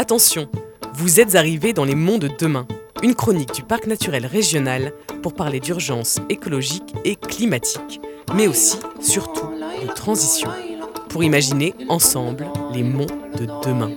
Attention, vous êtes arrivés dans les monts de demain, une chronique du parc naturel régional pour parler d'urgence écologique et climatique, mais aussi, surtout, de transition, pour imaginer ensemble les monts de demain.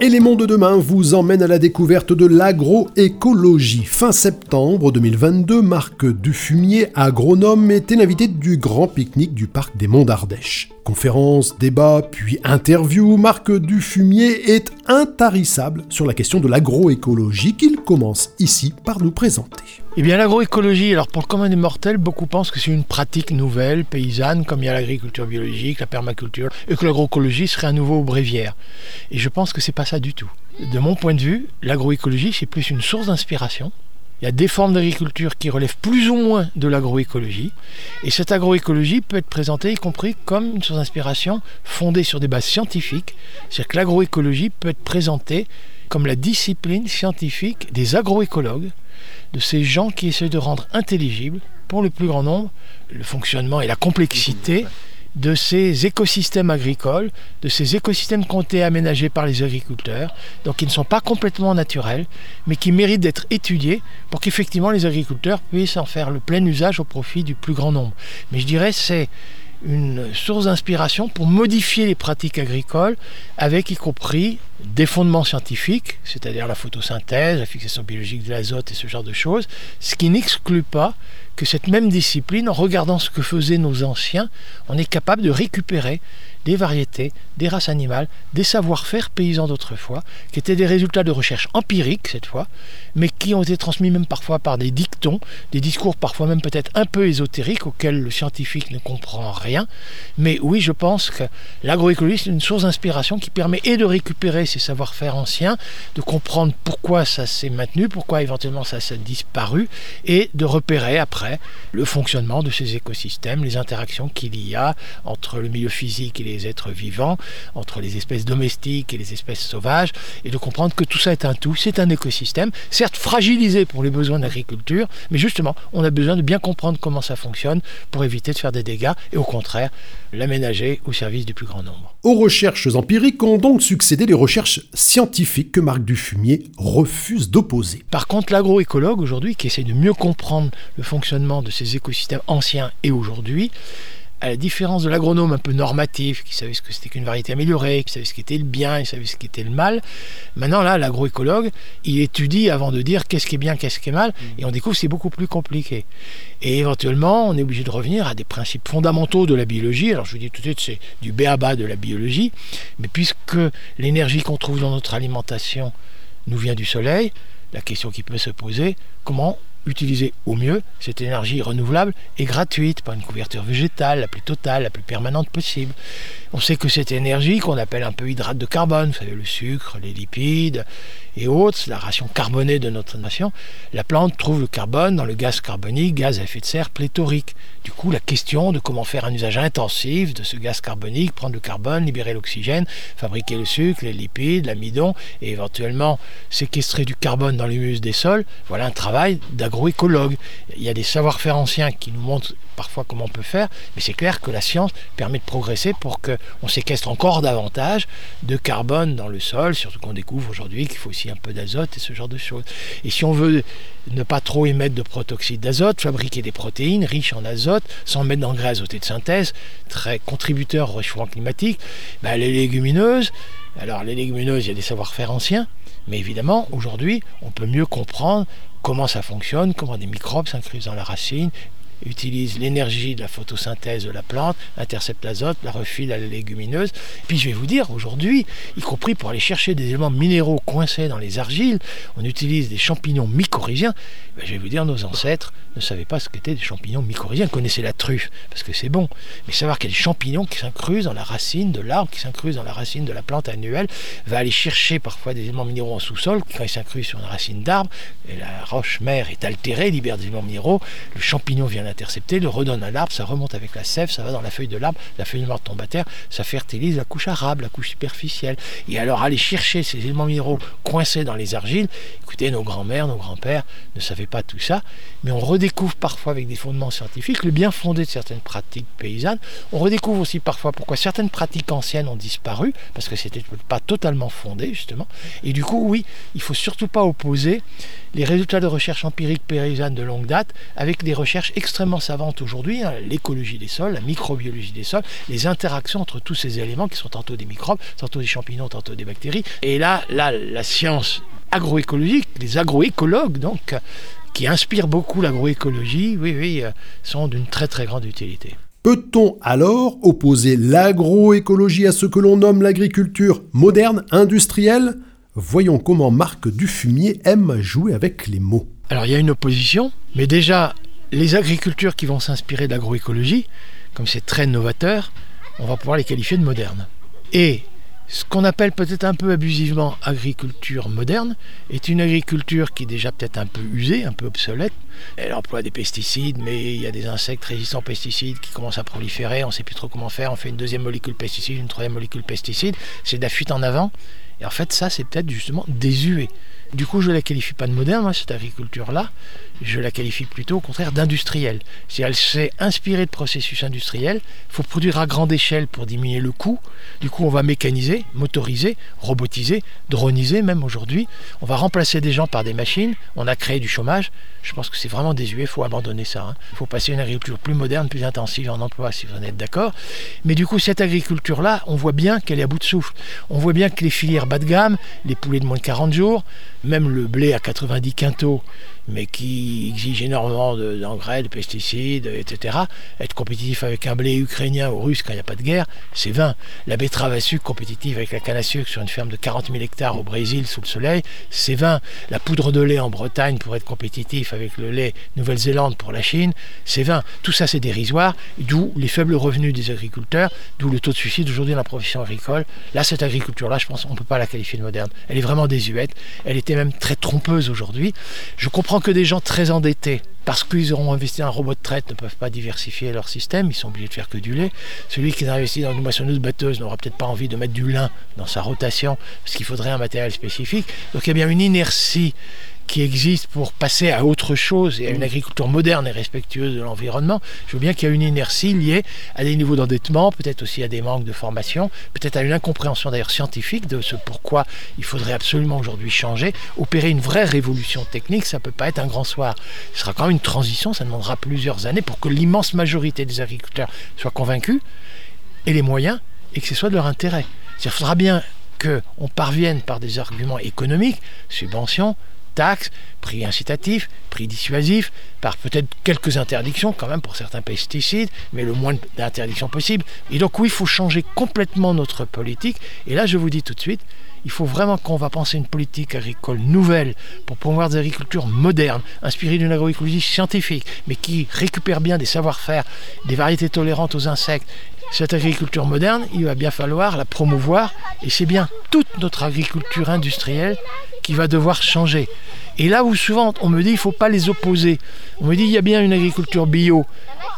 Et les monts de demain vous emmènent à la découverte de l'agroécologie. Fin septembre 2022, Marc Dufumier, agronome, était l'invité du grand pique-nique du parc des Monts d'Ardèche. Conférences, débats, puis interviews, Marc Dufumier est intarissable sur la question de l'agroécologie qu'il commence ici par nous présenter. Eh bien l'agroécologie, alors pour le commun des mortels, beaucoup pensent que c'est une pratique nouvelle, paysanne, comme il y a l'agriculture biologique, la permaculture, et que l'agroécologie serait un nouveau bréviaire. Et je pense que c'est pas ça du tout. De mon point de vue, l'agroécologie, c'est plus une source d'inspiration, il y a des formes d'agriculture qui relèvent plus ou moins de l'agroécologie. Et cette agroécologie peut être présentée y compris comme une source d'inspiration fondée sur des bases scientifiques. C'est-à-dire que l'agroécologie peut être présentée comme la discipline scientifique des agroécologues, de ces gens qui essaient de rendre intelligible, pour le plus grand nombre, le fonctionnement et la complexité de ces écosystèmes agricoles, de ces écosystèmes été aménagés par les agriculteurs, donc qui ne sont pas complètement naturels, mais qui méritent d'être étudiés pour qu'effectivement les agriculteurs puissent en faire le plein usage au profit du plus grand nombre. Mais je dirais c'est une source d'inspiration pour modifier les pratiques agricoles avec y compris des fondements scientifiques, c'est-à-dire la photosynthèse, la fixation biologique de l'azote et ce genre de choses, ce qui n'exclut pas que cette même discipline, en regardant ce que faisaient nos anciens, on est capable de récupérer des variétés, des races animales, des savoir-faire paysans d'autrefois, qui étaient des résultats de recherche empiriques cette fois, mais qui ont été transmis même parfois par des dictons, des discours parfois même peut-être un peu ésotériques auxquels le scientifique ne comprend rien. Mais oui, je pense que l'agroécologie, c'est une source d'inspiration qui permet et de récupérer ces savoir-faire anciens, de comprendre pourquoi ça s'est maintenu, pourquoi éventuellement ça s'est disparu, et de repérer après le fonctionnement de ces écosystèmes, les interactions qu'il y a entre le milieu physique et les êtres vivants, entre les espèces domestiques et les espèces sauvages, et de comprendre que tout ça est un tout, c'est un écosystème, certes fragilisé pour les besoins de l'agriculture, mais justement, on a besoin de bien comprendre comment ça fonctionne pour éviter de faire des dégâts, et au contraire, l'aménager au service du plus grand nombre. Aux recherches empiriques ont donc succédé les recherches scientifiques que Marc Dufumier refuse d'opposer. Par contre, l'agroécologue aujourd'hui, qui essaie de mieux comprendre le fonctionnement de ces écosystèmes anciens et aujourd'hui, à la différence de l'agronome un peu normatif, qui savait ce que c'était qu'une variété améliorée, qui savait ce qu'était le bien, il savait ce qu'était le mal, maintenant là, l'agroécologue, il étudie avant de dire qu'est-ce qui est bien, qu'est-ce qui est mal, mmh. et on découvre que c'est beaucoup plus compliqué. Et éventuellement, on est obligé de revenir à des principes fondamentaux de la biologie. Alors je vous dis tout de suite, c'est du béaba de la biologie, mais puisque l'énergie qu'on trouve dans notre alimentation nous vient du soleil, la question qui peut se poser, comment utiliser au mieux cette énergie renouvelable et gratuite par une couverture végétale la plus totale, la plus permanente possible. On sait que cette énergie qu'on appelle un peu hydrate de carbone, vous savez le sucre, les lipides et autres, la ration carbonée de notre nation, la plante trouve le carbone dans le gaz carbonique, gaz à effet de serre pléthorique. Du coup, la question de comment faire un usage intensif de ce gaz carbonique, prendre le carbone, libérer l'oxygène, fabriquer le sucre, les lipides, l'amidon et éventuellement séquestrer du carbone dans l'humus des sols, voilà un travail d'agroécologue. Il y a des savoir-faire anciens qui nous montrent parfois comment on peut faire, mais c'est clair que la science permet de progresser pour qu'on séquestre encore davantage de carbone dans le sol, surtout qu'on découvre aujourd'hui qu'il faut aussi un peu d'azote et ce genre de choses. Et si on veut ne pas trop émettre de protoxyde d'azote, fabriquer des protéines riches en azote, sans mettre d'engrais azotés de synthèse, très contributeur au réchauffement climatique, ben les légumineuses, alors les légumineuses, il y a des savoir-faire anciens, mais évidemment, aujourd'hui, on peut mieux comprendre comment ça fonctionne, comment des microbes s'incrustent dans la racine, utilise l'énergie de la photosynthèse de la plante, intercepte l'azote, la refile à la légumineuse. Puis je vais vous dire, aujourd'hui, y compris pour aller chercher des éléments minéraux coincés dans les argiles, on utilise des champignons mycorhiziens. Ben, je vais vous dire, nos ancêtres ne savaient pas ce qu'étaient des champignons mycorhiziens, connaissaient la truffe, parce que c'est bon. Mais savoir qu'il y a des champignons qui s'incrusent dans la racine de l'arbre, qui s'incrusent dans la racine de la plante annuelle, va aller chercher parfois des éléments minéraux en sous-sol, quand ils s'incrusent sur une racine d'arbre, et la roche mère est altérée, libère des éléments minéraux, le champignon vient intercepté, le redonne à l'arbre, ça remonte avec la sève, ça va dans la feuille de l'arbre, la feuille l'arbre tombe à terre, ça fertilise la couche arabe, la couche superficielle. Et alors aller chercher ces éléments minéraux coincés dans les argiles, écoutez, nos grands-mères, nos grands-pères ne savaient pas tout ça, mais on redécouvre parfois avec des fondements scientifiques le bien fondé de certaines pratiques paysannes. On redécouvre aussi parfois pourquoi certaines pratiques anciennes ont disparu, parce que c'était pas totalement fondé justement. Et du coup, oui, il faut surtout pas opposer les résultats de recherche empirique paysanne de longue date avec des recherches extrêmement savantes aujourd'hui, hein, l'écologie des sols, la microbiologie des sols, les interactions entre tous ces éléments qui sont tantôt des microbes, tantôt des champignons, tantôt des bactéries. Et là, là la science agroécologique, les agroécologues donc, qui inspirent beaucoup l'agroécologie, oui, oui, euh, sont d'une très très grande utilité. Peut-on alors opposer l'agroécologie à ce que l'on nomme l'agriculture moderne, industrielle? Voyons comment Marc Dufumier aime jouer avec les mots. Alors il y a une opposition, mais déjà les agricultures qui vont s'inspirer de l'agroécologie, comme c'est très novateur, on va pouvoir les qualifier de modernes. Et ce qu'on appelle peut-être un peu abusivement agriculture moderne est une agriculture qui est déjà peut-être un peu usée, un peu obsolète. Elle emploie des pesticides, mais il y a des insectes résistants aux pesticides qui commencent à proliférer. On ne sait plus trop comment faire. On fait une deuxième molécule pesticide, une troisième molécule pesticide. C'est de la fuite en avant. Et en fait, ça, c'est peut-être justement désuet. Du coup, je ne la qualifie pas de moderne, cette agriculture-là. Je la qualifie plutôt au contraire d'industrielle. Si elle s'est inspirée de processus industriels, il faut produire à grande échelle pour diminuer le coût. Du coup, on va mécaniser, motoriser, robotiser, droniser même aujourd'hui. On va remplacer des gens par des machines. On a créé du chômage. Je pense que c'est vraiment désuet, il faut abandonner ça. Hein. Il faut passer à une agriculture plus moderne, plus intensive en emploi, si vous en êtes d'accord. Mais du coup, cette agriculture-là, on voit bien qu'elle est à bout de souffle. On voit bien que les filières bas de gamme, les poulets de moins de 40 jours, même le blé à 90 quintaux, mais qui exige énormément d'engrais, de, pesticides, etc. Être compétitif avec un blé ukrainien ou russe quand il n'y a pas de guerre, c'est vain. La betterave à sucre compétitive avec la canne à sucre sur une ferme de 40 000 hectares au Brésil sous le soleil, c'est vain. La poudre de lait en Bretagne pour être compétitif avec le lait Nouvelle-Zélande pour la Chine, c'est vain. Tout ça c'est dérisoire, d'où les faibles revenus des agriculteurs, d'où le taux de suicide aujourd'hui dans la profession agricole. Là, cette agriculture-là, je pense qu'on ne peut pas la qualifier de moderne. Elle est vraiment désuète, elle était même très trompeuse aujourd'hui. Je comprends que des gens très endettés, parce qu'ils auront investi dans un robot de traite, ne peuvent pas diversifier leur système, ils sont obligés de faire que du lait. Celui qui a investi dans une moissonneuse batteuse n'aura peut-être pas envie de mettre du lin dans sa rotation, parce qu'il faudrait un matériel spécifique. Donc il y a bien une inertie qui existe pour passer à autre chose et à une mm. agriculture moderne et respectueuse de l'environnement, je veux bien qu'il y a une inertie liée à des niveaux d'endettement, peut-être aussi à des manques de formation, peut-être à une incompréhension d'ailleurs scientifique de ce pourquoi il faudrait absolument aujourd'hui changer, opérer une vraie révolution technique, ça ne peut pas être un grand soir. Ce sera quand même une transition, ça demandera plusieurs années pour que l'immense majorité des agriculteurs soient convaincus et les moyens et que ce soit de leur intérêt. Il faudra bien qu'on parvienne par des arguments économiques, subventions, taxes, prix incitatifs, prix dissuasifs, par peut-être quelques interdictions quand même pour certains pesticides, mais le moins d'interdictions possible. Et donc oui, il faut changer complètement notre politique. Et là, je vous dis tout de suite, il faut vraiment qu'on va penser une politique agricole nouvelle pour promouvoir des agricultures modernes, inspirées d'une agroécologie scientifique, mais qui récupère bien des savoir-faire, des variétés tolérantes aux insectes. Cette agriculture moderne, il va bien falloir la promouvoir, et c'est bien toute notre agriculture industrielle qui va devoir changer. Et là où souvent on me dit il ne faut pas les opposer. On me dit il y a bien une agriculture bio,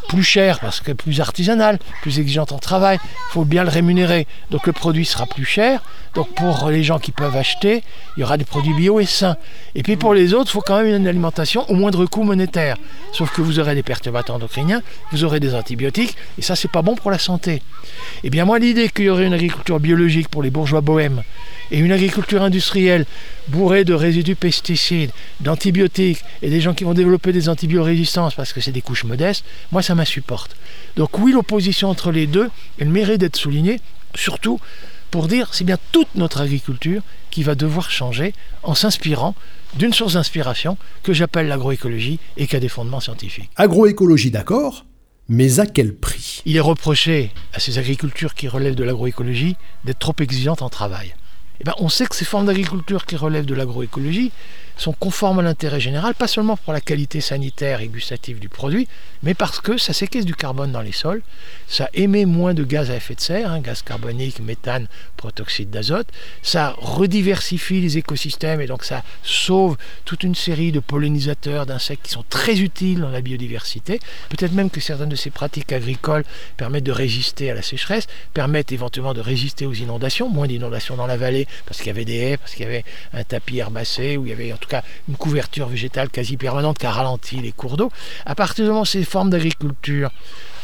plus chère parce que plus artisanale, plus exigeante en travail, il faut bien le rémunérer. Donc le produit sera plus cher. Donc pour les gens qui peuvent acheter, il y aura des produits bio et sains. Et puis pour les autres, il faut quand même une alimentation au moindre coût monétaire. Sauf que vous aurez des perturbateurs endocriniens, vous aurez des antibiotiques, et ça c'est pas bon pour la santé. Et eh bien moi l'idée qu'il y aurait une agriculture biologique pour les bourgeois bohèmes et une agriculture industrielle bourrée de résidus pesticides, d'antibiotiques et des gens qui vont développer des antibiorésistances parce que c'est des couches modestes, moi ça m'insupporte. Donc oui, l'opposition entre les deux, elle mérite d'être soulignée, surtout pour dire c'est bien toute notre agriculture qui va devoir changer en s'inspirant d'une source d'inspiration que j'appelle l'agroécologie et qui a des fondements scientifiques. Agroécologie d'accord, mais à quel prix? Il est reproché à ces agricultures qui relèvent de l'agroécologie d'être trop exigeantes en travail. Eh ben, on sait que ces formes d'agriculture qui relèvent de l'agroécologie sont conformes à l'intérêt général, pas seulement pour la qualité sanitaire et gustative du produit, mais parce que ça séquestre du carbone dans les sols, ça émet moins de gaz à effet de serre, hein, gaz carbonique, méthane, protoxyde d'azote, ça rediversifie les écosystèmes et donc ça sauve toute une série de pollinisateurs, d'insectes qui sont très utiles dans la biodiversité. Peut-être même que certaines de ces pratiques agricoles permettent de résister à la sécheresse, permettent éventuellement de résister aux inondations, moins d'inondations dans la vallée parce qu'il y avait des haies, parce qu'il y avait un tapis herbacé, où il y avait tout cas une couverture végétale quasi permanente qui a ralenti les cours d'eau. À partir du moment où ces formes d'agriculture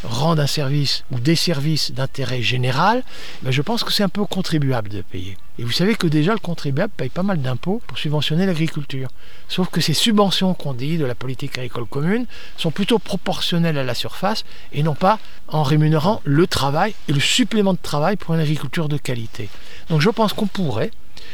rendent un service ou des services d'intérêt général, ben je pense que c'est un peu contribuable de payer. Et vous savez que déjà le contribuable paye pas mal d'impôts pour subventionner l'agriculture. Sauf que ces subventions qu'on dit de la politique agricole commune sont plutôt proportionnelles à la surface et non pas en rémunérant le travail et le supplément de travail pour une agriculture de qualité. Donc je pense qu'on pourrait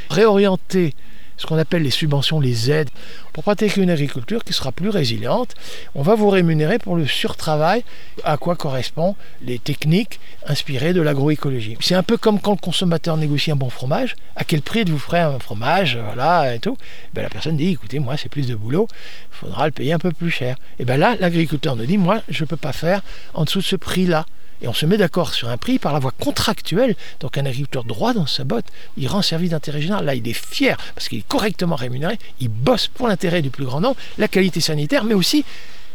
réorienter ce qu'on appelle les subventions, les aides, pour pratiquer une agriculture qui sera plus résiliente. On va vous rémunérer pour le surtravail, à quoi correspondent les techniques inspirées de l'agroécologie. C'est un peu comme quand le consommateur négocie un bon fromage, à quel prix vous ferez un fromage, voilà, et tout? Ben, la personne dit, écoutez, moi c'est plus de boulot, il faudra le payer un peu plus cher. Et bien là, l'agriculteur nous dit, moi je ne peux pas faire en dessous de ce prix-là et on se met d'accord sur un prix par la voie contractuelle. Donc un agriculteur droit dans sa botte, il rend service d'intérêt général. Là, il est fier parce qu'il est correctement rémunéré, il bosse pour l'intérêt du plus grand nombre, la qualité sanitaire, mais aussi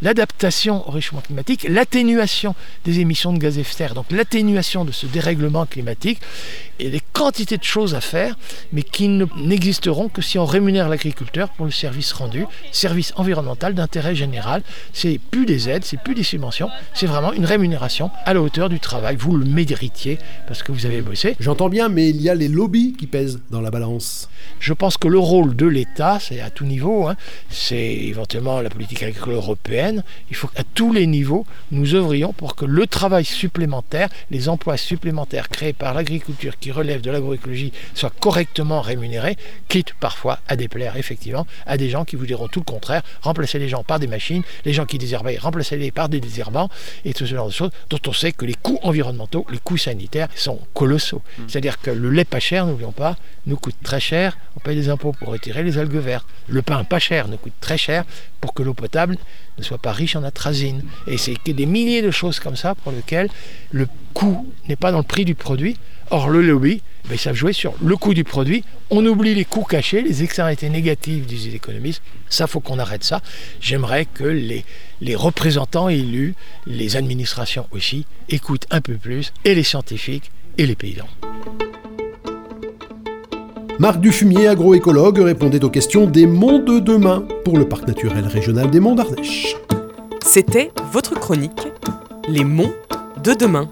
l'adaptation au réchauffement climatique, l'atténuation des émissions de gaz à effet de serre, donc l'atténuation de ce dérèglement climatique, et des quantités de choses à faire, mais qui n'existeront que si on rémunère l'agriculteur pour le service rendu, service environnemental d'intérêt général. C'est plus des aides, c'est plus des subventions, c'est vraiment une rémunération à la hauteur du travail. Vous le méritiez parce que vous avez bossé. J'entends bien, mais il y a les lobbies qui pèsent dans la balance. Je pense que le rôle de l'État, c'est à tout niveau, hein, c'est éventuellement la politique agricole européenne. Il faut qu'à tous les niveaux, nous œuvrions pour que le travail supplémentaire, les emplois supplémentaires créés par l'agriculture qui relèvent de l'agroécologie soient correctement rémunérés, quitte parfois à déplaire effectivement à des gens qui vous diront tout le contraire, remplacer les gens par des machines, les gens qui désherbaient, remplacer-les par des désherbants, et tout ce genre de choses dont on sait que les coûts environnementaux, les coûts sanitaires sont colossaux. Mmh. C'est-à-dire que le lait pas cher, n'oublions pas, nous coûte très cher, on paye des impôts pour retirer les algues vertes. Le pain pas cher nous coûte très cher pour que l'eau potable ne soit pas riche en atrazine. Et c'est des milliers de choses comme ça pour lesquelles le coût n'est pas dans le prix du produit. Or, le lobby, ben, ils savent jouer sur le coût du produit. On oublie les coûts cachés, les externalités négatives, disent les économistes. Ça, faut qu'on arrête ça. J'aimerais que les, les représentants élus, les administrations aussi, écoutent un peu plus, et les scientifiques et les paysans. Marc Dufumier, agroécologue, répondait aux questions des monts de demain pour le parc naturel régional des Monts d'Ardèche. C'était votre chronique Les monts de demain.